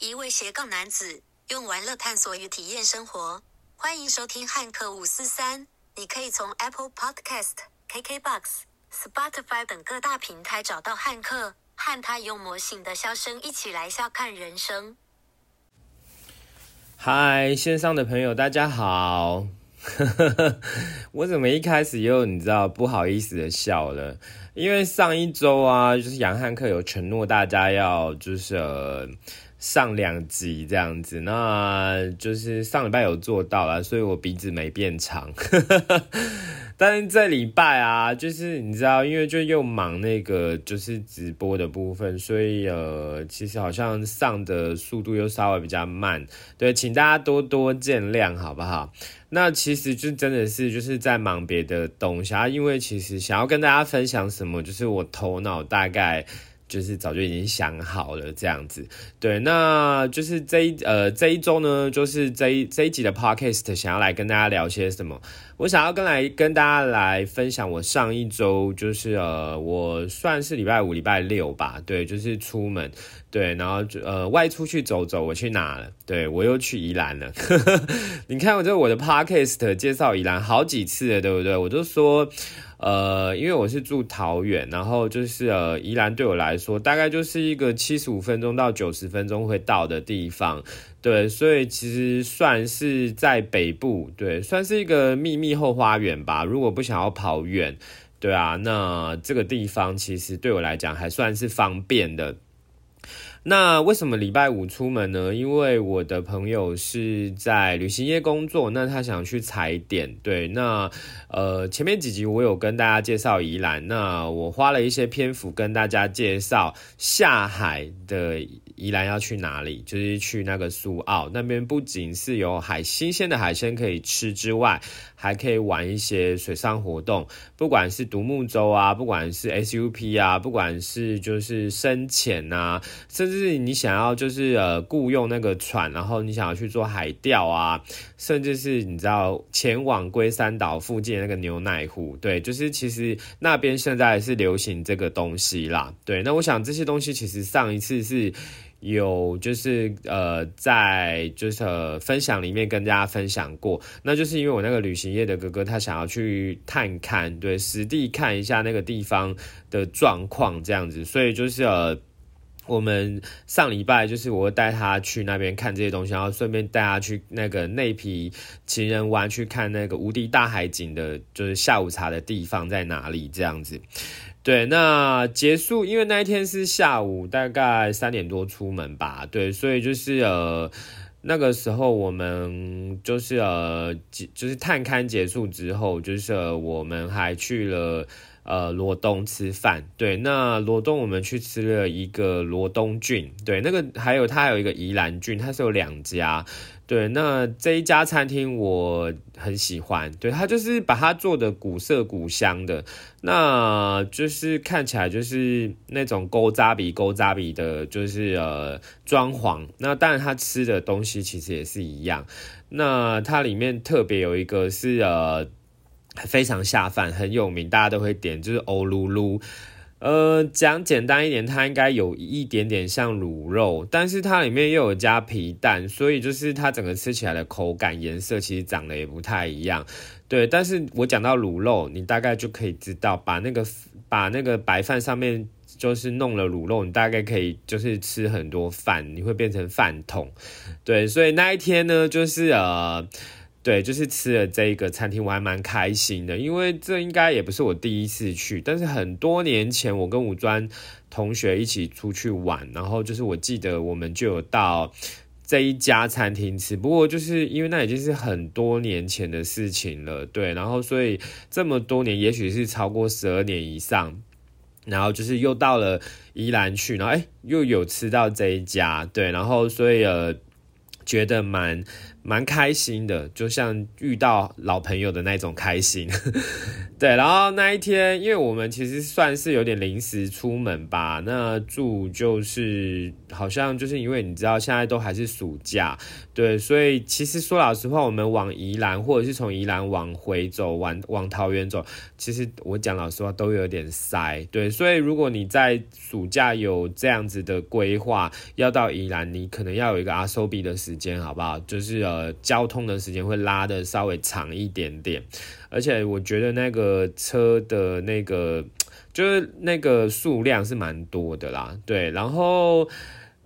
一位斜杠男子用玩乐探索与体验生活。欢迎收听汉克五四三。你可以从 Apple Podcast、KKBox、Spotify 等各大平台找到汉克，和他用魔性的笑声一起来笑看人生。嗨，线上的朋友，大家好。我怎么一开始又你知道不好意思的笑了？因为上一周啊，就是杨汉克有承诺大家要就是上两集这样子，那就是上礼拜有做到了，所以我鼻子没变长。但是这礼拜啊，就是你知道，因为就又忙那个就是直播的部分，所以呃，其实好像上的速度又稍微比较慢，对，请大家多多见谅，好不好？那其实就真的是就是在忙别的东西啊，因为其实想要跟大家分享什么，就是我头脑大概。就是早就已经想好了这样子，对，那就是这一呃这一周呢，就是这一这一集的 podcast 想要来跟大家聊些什么？我想要跟来跟大家来分享我上一周就是呃我算是礼拜五礼拜六吧，对，就是出门对，然后呃外出去走走，我去哪了？对我又去宜兰了。你看我这我的 podcast 介绍宜兰好几次了，对不对？我就说。呃，因为我是住桃园，然后就是呃，宜兰对我来说大概就是一个七十五分钟到九十分钟会到的地方，对，所以其实算是在北部，对，算是一个秘密后花园吧。如果不想要跑远，对啊，那这个地方其实对我来讲还算是方便的。那为什么礼拜五出门呢？因为我的朋友是在旅行业工作，那他想去踩点。对，那呃前面几集我有跟大家介绍宜兰，那我花了一些篇幅跟大家介绍下海的宜兰要去哪里，就是去那个苏澳那边，不仅是有海新鲜的海鲜可以吃之外，还可以玩一些水上活动，不管是独木舟啊，不管是 SUP 啊，不管是就是深潜啊，甚至是你想要，就是呃雇佣那个船，然后你想要去做海钓啊，甚至是你知道前往龟山岛附近那个牛奶湖，对，就是其实那边现在是流行这个东西啦，对。那我想这些东西其实上一次是有就是呃在就是分享里面跟大家分享过，那就是因为我那个旅行业的哥哥他想要去探看，对，实地看一下那个地方的状况这样子，所以就是呃。我们上礼拜就是我会带他去那边看这些东西，然后顺便带他去那个内皮情人湾去看那个无敌大海景的，就是下午茶的地方在哪里这样子。对，那结束，因为那一天是下午大概三点多出门吧，对，所以就是呃那个时候我们就是呃就是探勘结束之后，就是我们还去了。呃，罗东吃饭，对，那罗东我们去吃了一个罗东郡，对，那个还有它有一个宜兰郡，它是有两家，对，那这一家餐厅我很喜欢，对，它就是把它做的古色古香的，那就是看起来就是那种勾扎比勾扎比的，就是呃装潢，那当然它吃的东西其实也是一样，那它里面特别有一个是呃。非常下饭，很有名，大家都会点，就是欧噜噜。呃，讲简单一点，它应该有一点点像卤肉，但是它里面又有加皮蛋，所以就是它整个吃起来的口感、颜色其实长得也不太一样。对，但是我讲到卤肉，你大概就可以知道，把那个把那个白饭上面就是弄了卤肉，你大概可以就是吃很多饭，你会变成饭桶。对，所以那一天呢，就是呃。对，就是吃了这一个餐厅，我还蛮开心的，因为这应该也不是我第一次去，但是很多年前我跟五专同学一起出去玩，然后就是我记得我们就有到这一家餐厅吃，不过就是因为那已经是很多年前的事情了，对，然后所以这么多年，也许是超过十二年以上，然后就是又到了宜兰去，然后哎又有吃到这一家，对，然后所以呃。觉得蛮蛮开心的，就像遇到老朋友的那种开心。对，然后那一天，因为我们其实算是有点临时出门吧，那住就是好像就是因为你知道现在都还是暑假，对，所以其实说老实话，我们往宜兰或者是从宜兰往回走，往往桃园走，其实我讲老实话都有点塞，对，所以如果你在暑假有这样子的规划，要到宜兰，你可能要有一个阿 s o b 的时间，好不好？就是呃，交通的时间会拉的稍微长一点点。而且我觉得那个车的那个就是那个数量是蛮多的啦，对，然后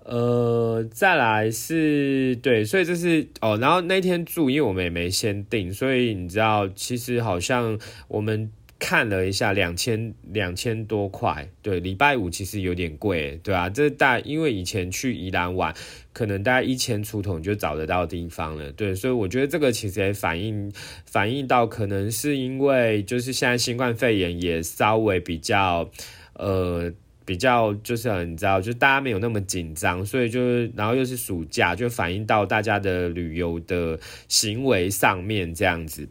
呃再来是对，所以这是哦，然后那天住，因为我们也没先定，所以你知道，其实好像我们。看了一下，两千两千多块，对，礼拜五其实有点贵，对啊，这大因为以前去宜兰玩，可能大概一千出头你就找得到地方了，对，所以我觉得这个其实也反映反映到，可能是因为就是现在新冠肺炎也稍微比较呃比较就是你知道，就大家没有那么紧张，所以就是然后又是暑假，就反映到大家的旅游的行为上面这样子。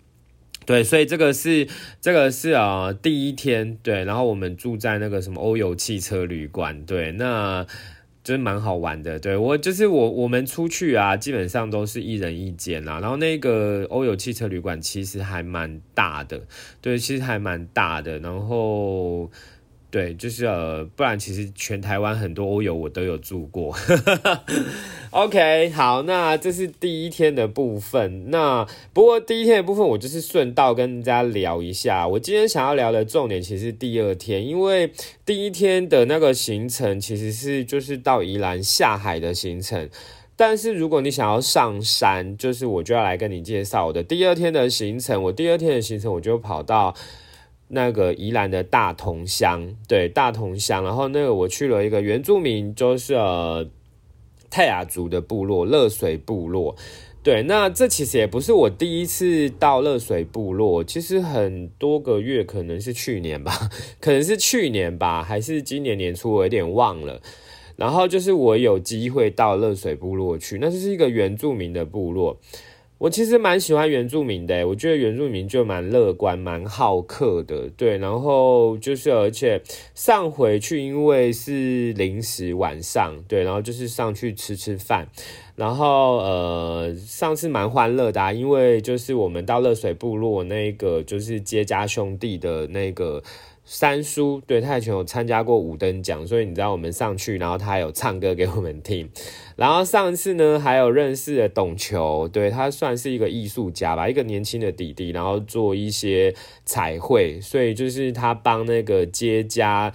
对，所以这个是这个是啊第一天，对，然后我们住在那个什么欧游汽车旅馆，对，那就是蛮好玩的。对我就是我我们出去啊，基本上都是一人一间啦。然后那个欧游汽车旅馆其实还蛮大的，对，其实还蛮大的。然后。对，就是呃，不然其实全台湾很多欧游我都有住过。OK，好，那这是第一天的部分。那不过第一天的部分，我就是顺道跟大家聊一下。我今天想要聊的重点其实第二天，因为第一天的那个行程其实是就是到宜兰下海的行程。但是如果你想要上山，就是我就要来跟你介绍我的第二天的行程。我第二天的行程，我就跑到。那个宜兰的大同乡，对大同乡，然后那个我去了一个原住民，就是呃泰雅族的部落乐水部落，对，那这其实也不是我第一次到乐水部落，其实很多个月，可能是去年吧，可能是去年吧，还是今年年初，我有点忘了。然后就是我有机会到乐水部落去，那就是一个原住民的部落。我其实蛮喜欢原住民的，我觉得原住民就蛮乐观、蛮好客的，对。然后就是，而且上回去因为是临时晚上，对，然后就是上去吃吃饭，然后呃，上次蛮欢乐的，因为就是我们到热水部落那个就是接家兄弟的那个。三叔对泰拳有参加过五等奖，所以你知道我们上去，然后他有唱歌给我们听。然后上次呢，还有认识了董球，对他算是一个艺术家吧，一个年轻的弟弟，然后做一些彩绘，所以就是他帮那个街家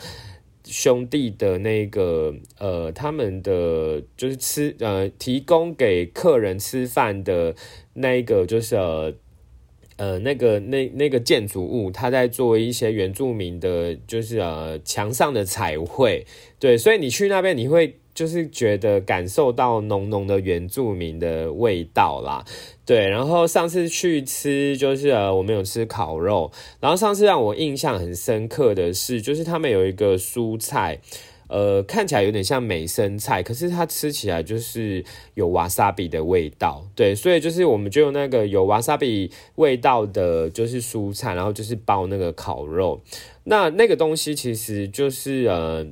兄弟的那个呃，他们的就是吃呃，提供给客人吃饭的那一个就是呃。呃，那个那那个建筑物，他在做一些原住民的，就是呃墙上的彩绘，对，所以你去那边，你会就是觉得感受到浓浓的原住民的味道啦，对。然后上次去吃，就是呃我们有吃烤肉，然后上次让我印象很深刻的是，就是他们有一个蔬菜。呃，看起来有点像美生菜，可是它吃起来就是有瓦萨比的味道，对，所以就是我们就用那个有瓦萨比味道的，就是蔬菜，然后就是包那个烤肉，那那个东西其实就是呃，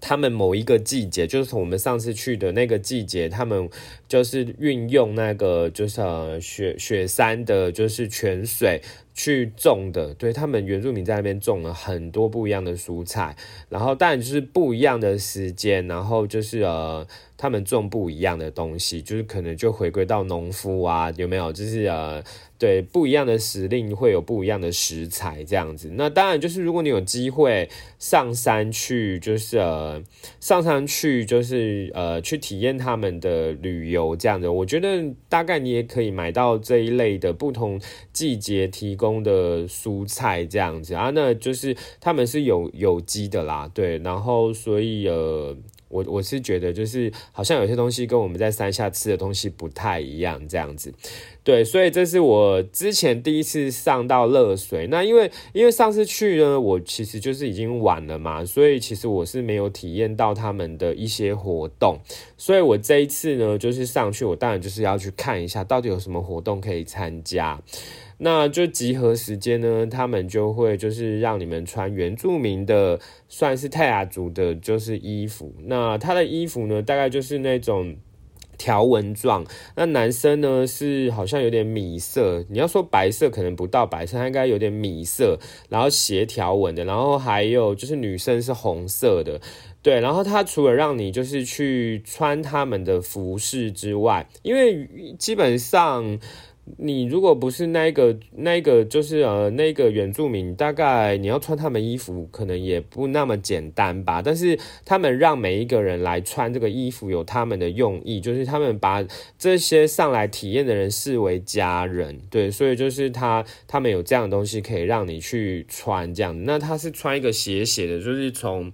他们某一个季节，就是从我们上次去的那个季节，他们就是运用那个就是雪雪山的，就是泉水。去种的，对他们原住民在那边种了很多不一样的蔬菜，然后当然就是不一样的时间，然后就是呃。他们种不一样的东西，就是可能就回归到农夫啊，有没有？就是呃，对，不一样的时令会有不一样的食材这样子。那当然就是如果你有机会上山去，就是呃，上山去就是呃，去体验他们的旅游这样的，我觉得大概你也可以买到这一类的不同季节提供。供的蔬菜这样子啊，那就是他们是有有机的啦，对，然后所以呃。我我是觉得，就是好像有些东西跟我们在山下吃的东西不太一样，这样子，对，所以这是我之前第一次上到热水。那因为因为上次去呢，我其实就是已经晚了嘛，所以其实我是没有体验到他们的一些活动。所以我这一次呢，就是上去，我当然就是要去看一下到底有什么活动可以参加。那就集合时间呢，他们就会就是让你们穿原住民的，算是泰雅族的，就是衣服。那他的衣服呢，大概就是那种条纹状。那男生呢是好像有点米色，你要说白色可能不到白色，他应该有点米色，然后斜条纹的。然后还有就是女生是红色的，对。然后他除了让你就是去穿他们的服饰之外，因为基本上。你如果不是那个那个，就是呃那个原住民，大概你要穿他们衣服，可能也不那么简单吧。但是他们让每一个人来穿这个衣服，有他们的用意，就是他们把这些上来体验的人视为家人，对，所以就是他他们有这样的东西可以让你去穿这样。那他是穿一个斜斜的，就是从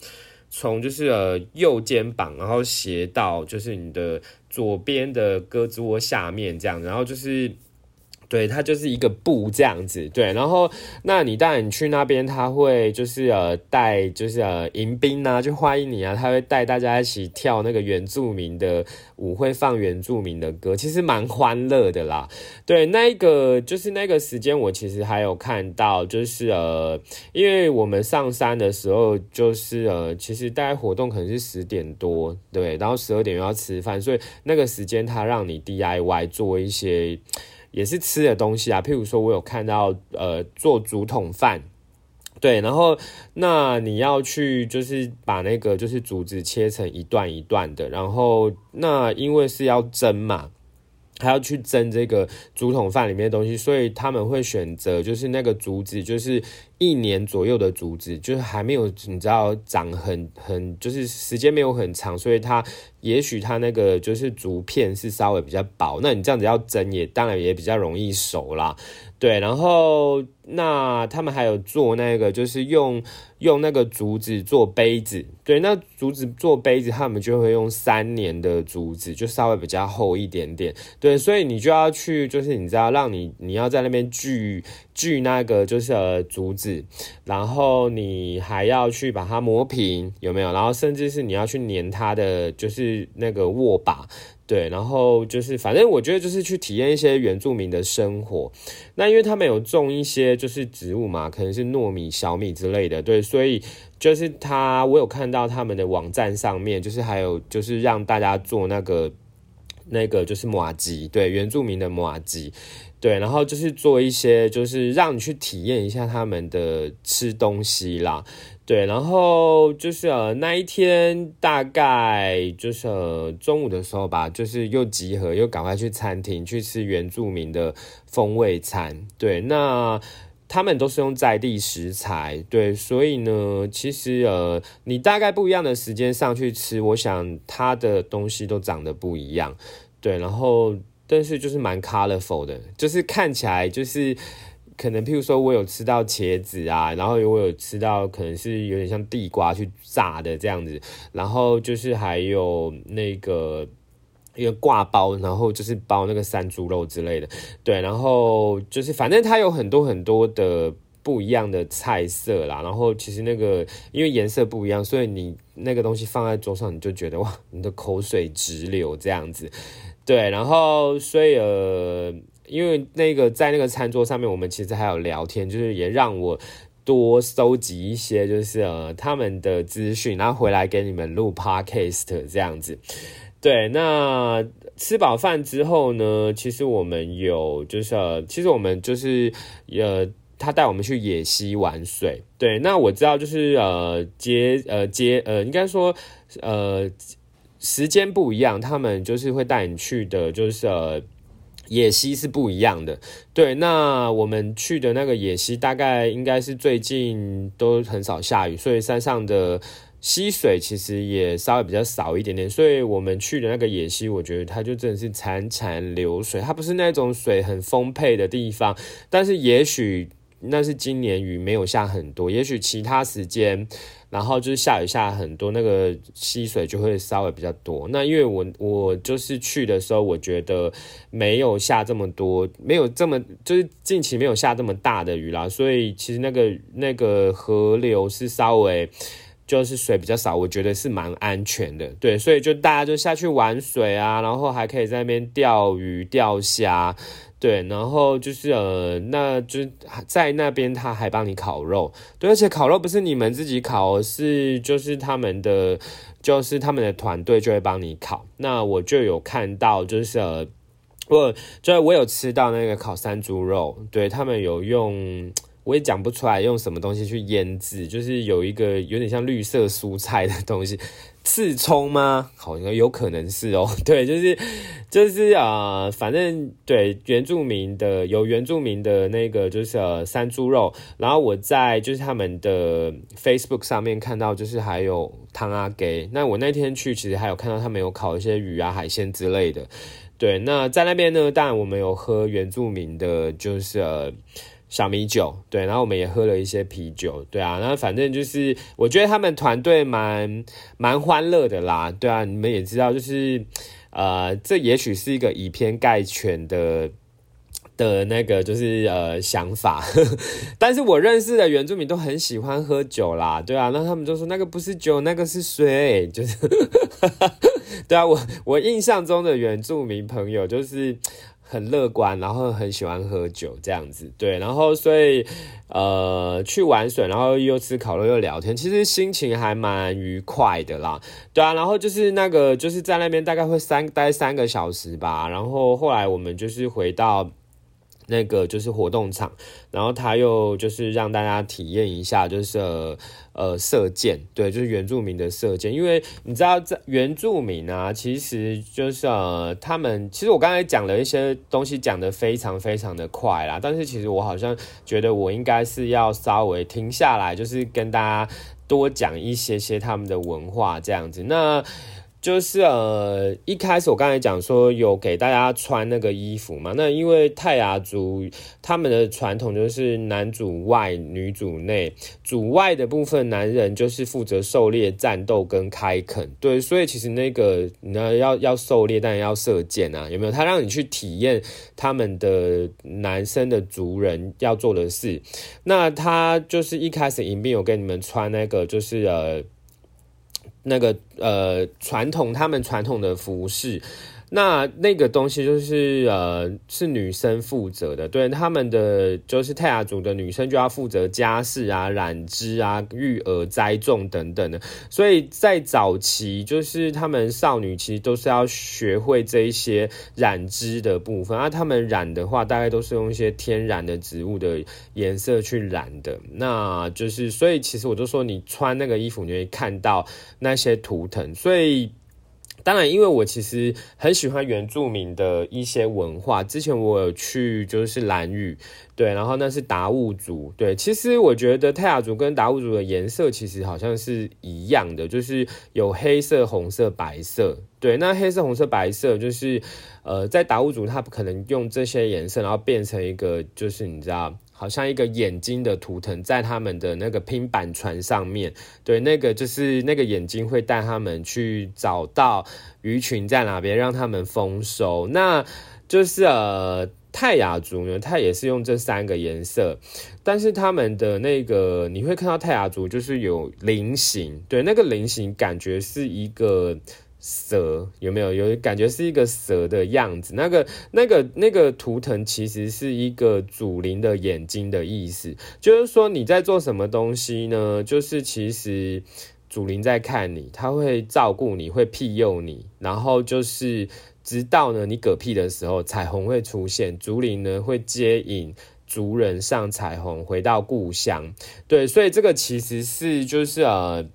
从就是呃右肩膀，然后斜到就是你的左边的胳肢窝下面这样，然后就是。对，它就是一个布这样子，对，然后那你当然你去那边，他会就是呃带就是呃迎宾啊，就欢迎你啊，他会带大家一起跳那个原住民的舞会，放原住民的歌，其实蛮欢乐的啦。对，那个就是那个时间，我其实还有看到，就是呃，因为我们上山的时候，就是呃，其实大概活动可能是十点多，对，然后十二点又要吃饭，所以那个时间他让你 DIY 做一些。也是吃的东西啊，譬如说，我有看到呃做竹筒饭，对，然后那你要去就是把那个就是竹子切成一段一段的，然后那因为是要蒸嘛。还要去蒸这个竹筒饭里面的东西，所以他们会选择就是那个竹子，就是一年左右的竹子，就是还没有你知道长很很，就是时间没有很长，所以它也许它那个就是竹片是稍微比较薄，那你这样子要蒸也当然也比较容易熟啦。对，然后那他们还有做那个，就是用用那个竹子做杯子。对，那竹子做杯子，他们就会用三年的竹子，就稍微比较厚一点点。对，所以你就要去，就是你知道，让你你要在那边锯锯那个就是呃竹子，然后你还要去把它磨平，有没有？然后甚至是你要去粘它的，就是那个握把。对，然后就是反正我觉得就是去体验一些原住民的生活。那因为他们有种一些就是植物嘛，可能是糯米、小米之类的。对，所以就是他，我有看到他们的网站上面，就是还有就是让大家做那个那个就是马吉，对，原住民的马吉，对，然后就是做一些就是让你去体验一下他们的吃东西啦。对，然后就是呃那一天大概就是中午的时候吧，就是又集合，又赶快去餐厅去吃原住民的风味餐。对，那他们都是用在地食材，对，所以呢，其实呃你大概不一样的时间上去吃，我想它的东西都长得不一样。对，然后但是就是蛮 colorful 的，就是看起来就是。可能譬如说，我有吃到茄子啊，然后我有吃到可能是有点像地瓜去炸的这样子，然后就是还有那个一个挂包，然后就是包那个山猪肉之类的，对，然后就是反正它有很多很多的不一样的菜色啦，然后其实那个因为颜色不一样，所以你那个东西放在桌上，你就觉得哇，你的口水直流这样子，对，然后所以呃。因为那个在那个餐桌上面，我们其实还有聊天，就是也让我多收集一些，就是呃他们的资讯，然后回来给你们录 podcast 这样子。对，那吃饱饭之后呢，其实我们有就是，其实我们就是呃，他带我们去野溪玩水。对，那我知道就是呃接呃接呃，应该说呃时间不一样，他们就是会带你去的，就是呃。野溪是不一样的，对。那我们去的那个野溪，大概应该是最近都很少下雨，所以山上的溪水其实也稍微比较少一点点。所以我们去的那个野溪，我觉得它就真的是潺潺流水，它不是那种水很丰沛的地方，但是也许那是今年雨没有下很多，也许其他时间。然后就是下雨下很多，那个溪水就会稍微比较多。那因为我我就是去的时候，我觉得没有下这么多，没有这么就是近期没有下这么大的雨啦，所以其实那个那个河流是稍微就是水比较少，我觉得是蛮安全的。对，所以就大家就下去玩水啊，然后还可以在那边钓鱼钓虾。对，然后就是呃，那就在那边他还帮你烤肉，对，而且烤肉不是你们自己烤，是就是他们的，就是他们的团队就会帮你烤。那我就有看到，就是呃，我就我有吃到那个烤山猪肉，对他们有用，我也讲不出来用什么东西去腌制，就是有一个有点像绿色蔬菜的东西。刺葱吗？好像有可能是哦。对，就是就是啊，反正对原住民的有原住民的那个就是呃山猪肉，然后我在就是他们的 Facebook 上面看到就是还有汤阿给。那我那天去其实还有看到他们有烤一些鱼啊海鲜之类的。对，那在那边呢，当然我们有喝原住民的，就是呃。小米酒，对，然后我们也喝了一些啤酒，对啊，那反正就是我觉得他们团队蛮蛮欢乐的啦，对啊，你们也知道，就是呃，这也许是一个以偏概全的的那个就是呃想法，但是我认识的原住民都很喜欢喝酒啦，对啊，那他们就说那个不是酒，那个是水，就是，对啊，我我印象中的原住民朋友就是。很乐观，然后很喜欢喝酒这样子，对，然后所以呃去玩水，然后又吃烤肉又聊天，其实心情还蛮愉快的啦，对啊，然后就是那个就是在那边大概会三待三个小时吧，然后后来我们就是回到。那个就是活动场，然后他又就是让大家体验一下，就是呃射箭，对，就是原住民的射箭，因为你知道在原住民啊，其实就是呃他们，其实我刚才讲了一些东西，讲的非常非常的快啦，但是其实我好像觉得我应该是要稍微停下来，就是跟大家多讲一些些他们的文化这样子，那。就是呃，一开始我刚才讲说有给大家穿那个衣服嘛，那因为泰雅族他们的传统就是男主外女主内，主外的部分男人就是负责狩猎、战斗跟开垦，对，所以其实那个那要要狩猎，当然要射箭啊，有没有？他让你去体验他们的男生的族人要做的事，那他就是一开始迎宾有跟你们穿那个就是呃。那个呃，传统他们传统的服饰。那那个东西就是呃是女生负责的，对他们的就是泰雅族的女生就要负责家事啊、染织啊、育儿、栽种等等的，所以在早期就是他们少女其实都是要学会这一些染织的部分，而他们染的话大概都是用一些天然的植物的颜色去染的，那就是所以其实我就说你穿那个衣服你会看到那些图腾，所以。当然，因为我其实很喜欢原住民的一些文化。之前我有去就是蓝屿，对，然后那是达悟族，对。其实我觉得泰雅族跟达悟族的颜色其实好像是一样的，就是有黑色、红色、白色。对，那黑色、红色、白色就是呃，在达悟族他不可能用这些颜色，然后变成一个就是你知道。好像一个眼睛的图腾在他们的那个拼板船上面，对，那个就是那个眼睛会带他们去找到鱼群在哪边，让他们丰收。那就是呃泰雅族呢，它也是用这三个颜色，但是他们的那个你会看到泰雅族就是有菱形，对，那个菱形感觉是一个。蛇有没有有感觉是一个蛇的样子？那个、那个、那个图腾其实是一个祖灵的眼睛的意思，就是说你在做什么东西呢？就是其实祖灵在看你，他会照顾你，会庇佑你，然后就是直到呢你嗝屁的时候，彩虹会出现，祖灵呢会接引族人上彩虹回到故乡。对，所以这个其实是就是呃。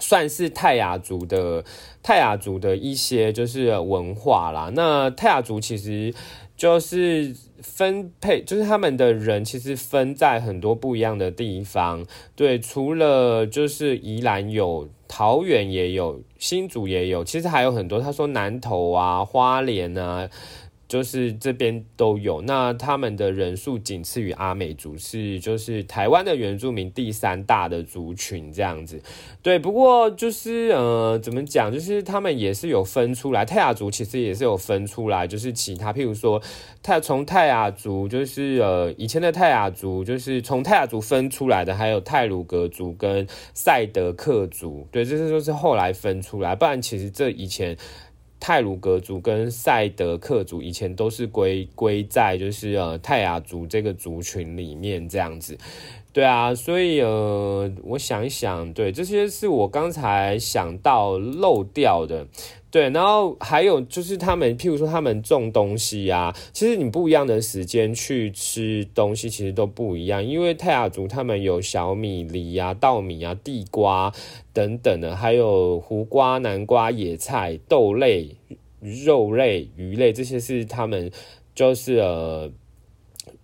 算是泰雅族的泰雅族的一些就是文化啦。那泰雅族其实就是分配，就是他们的人其实分在很多不一样的地方。对，除了就是宜兰有，桃园也有，新竹也有，其实还有很多。他说南投啊、花莲啊。就是这边都有，那他们的人数仅次于阿美族，是就是台湾的原住民第三大的族群这样子。对，不过就是呃，怎么讲，就是他们也是有分出来，泰雅族其实也是有分出来，就是其他，譬如说泰从泰雅族，就是呃以前的泰雅族，就是从泰雅族分出来的，还有泰鲁格族跟赛德克族，对，这些都是后来分出来，不然其实这以前。泰鲁格族跟赛德克族以前都是归归在就是呃泰雅族这个族群里面这样子，对啊，所以呃我想一想，对这些是我刚才想到漏掉的。对，然后还有就是他们，譬如说他们种东西啊，其实你不一样的时间去吃东西，其实都不一样。因为泰雅族他们有小米、梨啊、稻米啊、地瓜等等的，还有胡瓜、南瓜、野菜、豆类、肉类、鱼类，这些是他们就是呃。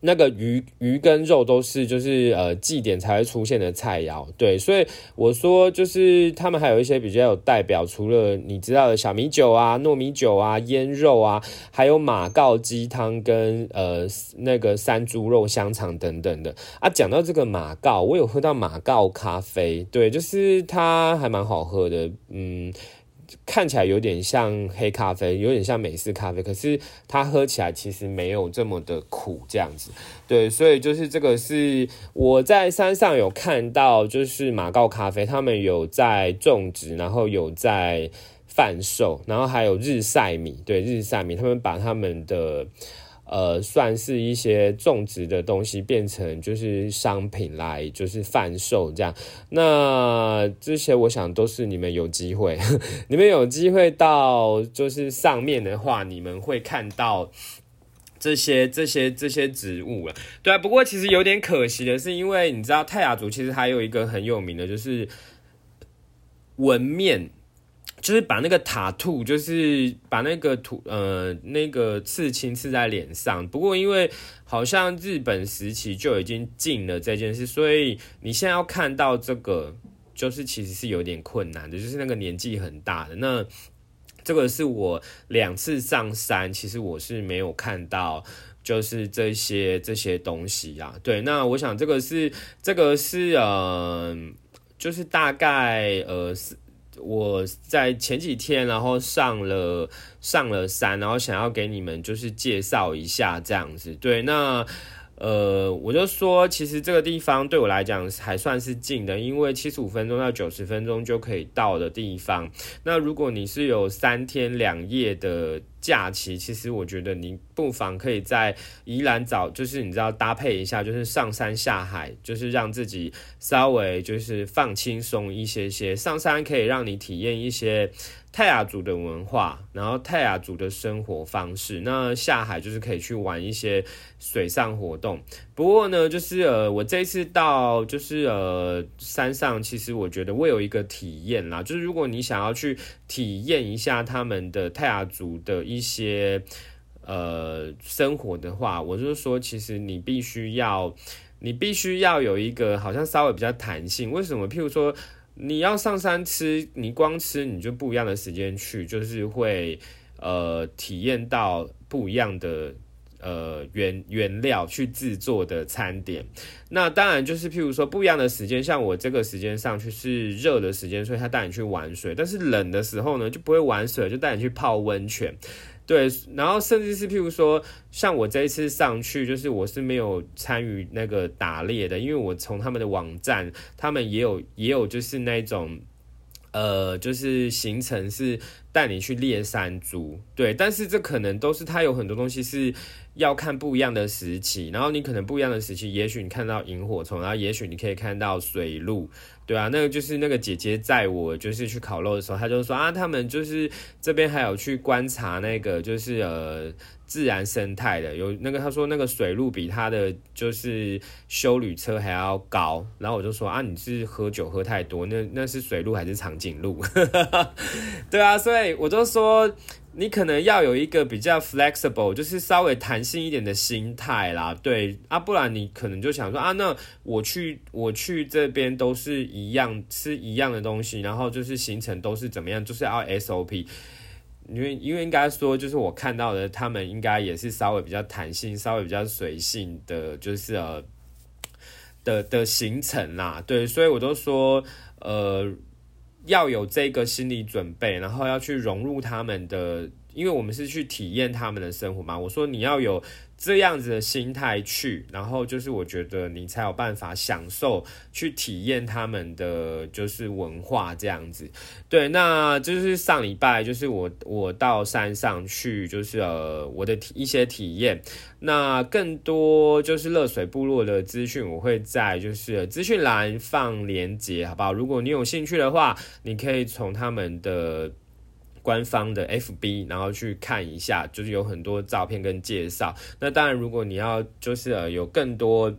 那个鱼鱼跟肉都是就是呃祭典才会出现的菜肴，对，所以我说就是他们还有一些比较有代表，除了你知道的小米酒啊、糯米酒啊、腌肉啊，还有马告鸡汤跟呃那个山猪肉香肠等等的啊。讲到这个马告，我有喝到马告咖啡，对，就是它还蛮好喝的，嗯。看起来有点像黑咖啡，有点像美式咖啡，可是它喝起来其实没有这么的苦，这样子。对，所以就是这个是我在山上有看到，就是马告咖啡，他们有在种植，然后有在贩售，然后还有日晒米，对，日晒米，他们把他们的。呃，算是一些种植的东西变成就是商品来就是贩售这样，那这些我想都是你们有机会，你们有机会到就是上面的话，你们会看到这些这些这些植物了。对啊，不过其实有点可惜的是，因为你知道泰雅族其实还有一个很有名的就是纹面。就是把那个塔兔，就是把那个图呃那个刺青刺在脸上。不过因为好像日本时期就已经禁了这件事，所以你现在要看到这个，就是其实是有点困难的。就是那个年纪很大的那这个是我两次上山，其实我是没有看到，就是这些这些东西啊。对，那我想这个是这个是呃，就是大概呃是。我在前几天，然后上了上了山，然后想要给你们就是介绍一下这样子。对，那呃，我就说，其实这个地方对我来讲还算是近的，因为七十五分钟到九十分钟就可以到的地方。那如果你是有三天两夜的。假期其实我觉得你不妨可以在宜兰找，就是你知道搭配一下，就是上山下海，就是让自己稍微就是放轻松一些些。上山可以让你体验一些泰雅族的文化，然后泰雅族的生活方式。那下海就是可以去玩一些水上活动。不过呢，就是呃，我这次到就是呃山上，其实我觉得我有一个体验啦，就是如果你想要去体验一下他们的泰雅族的一些呃生活的话，我就说，其实你必须要，你必须要有一个好像稍微比较弹性。为什么？譬如说，你要上山吃，你光吃你就不一样的时间去，就是会呃体验到不一样的呃原原料去制作的餐点。那当然就是譬如说不一样的时间，像我这个时间上去是热的时间，所以他带你去玩水；但是冷的时候呢，就不会玩水，就带你去泡温泉。对，然后甚至是譬如说，像我这一次上去，就是我是没有参与那个打猎的，因为我从他们的网站，他们也有也有就是那种，呃，就是行程是带你去猎山猪，对，但是这可能都是它有很多东西是要看不一样的时期，然后你可能不一样的时期，也许你看到萤火虫，然后也许你可以看到水鹿。对啊，那个就是那个姐姐在我就是去烤肉的时候，她就说啊，他们就是这边还有去观察那个就是呃自然生态的，有那个他说那个水路比他的就是修旅车还要高，然后我就说啊，你是喝酒喝太多，那那是水路还是长颈鹿？对啊，所以我就说。你可能要有一个比较 flexible，就是稍微弹性一点的心态啦，对啊，不然你可能就想说啊，那我去我去这边都是一样吃一样的东西，然后就是行程都是怎么样，就是要 SOP。因为因为应该说，就是我看到的，他们应该也是稍微比较弹性、稍微比较随性的，就是呃的的行程啦。对，所以我都说，呃，要有这个心理准备，然后要去融入他们的，因为我们是去体验他们的生活嘛。我说你要有。这样子的心态去，然后就是我觉得你才有办法享受去体验他们的就是文化这样子。对，那就是上礼拜就是我我到山上去，就是呃我的一些体验。那更多就是热水部落的资讯，我会在就是资讯栏放连接，好不好？如果你有兴趣的话，你可以从他们的。官方的 FB，然后去看一下，就是有很多照片跟介绍。那当然，如果你要就是呃有更多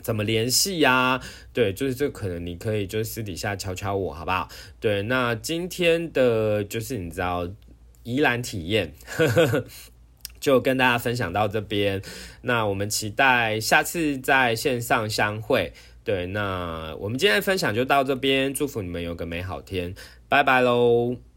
怎么联系呀？对，就是这可能你可以就私底下敲敲我，好不好？对，那今天的就是你知道宜兰体验，就跟大家分享到这边。那我们期待下次在线上相会。对，那我们今天的分享就到这边，祝福你们有个美好天，拜拜喽。